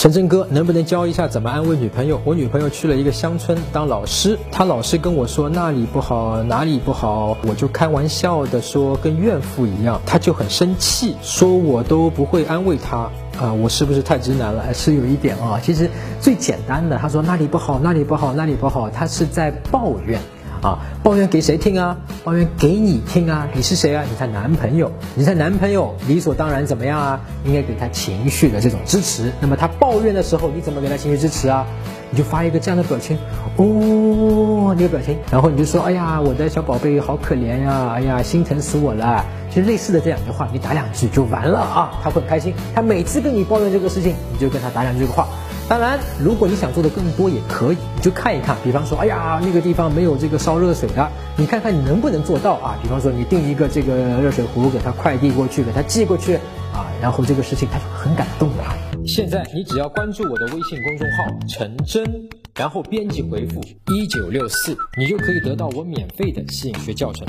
陈真哥，能不能教一下怎么安慰女朋友？我女朋友去了一个乡村当老师，她老是跟我说那里不好，哪里不好，我就开玩笑的说跟怨妇一样，她就很生气，说我都不会安慰她啊，我是不是太直男了？还是有一点啊，其实最简单的，她说那里不好，那里不好，那里不好，她是在抱怨。啊，抱怨给谁听啊？抱怨给你听啊！你是谁啊？你她男朋友，你她男朋友理所当然怎么样啊？应该给他情绪的这种支持。那么他抱怨的时候，你怎么给他情绪支持啊？你就发一个这样的表情，哦，那个表情，然后你就说，哎呀，我的小宝贝好可怜呀，哎呀，心疼死我了。其实类似的这两句话，你打两句就完了啊，他会很开心。他每次跟你抱怨这个事情，你就跟他打两句话。当然，如果你想做的更多也可以，你就看一看。比方说，哎呀，那个地方没有这个烧热水的，你看看你能不能做到啊？比方说，你订一个这个热水壶，给他快递过去，给他寄过去啊，然后这个事情他就很感动了。现在你只要关注我的微信公众号“陈真”，然后编辑回复一九六四，你就可以得到我免费的吸引学教程。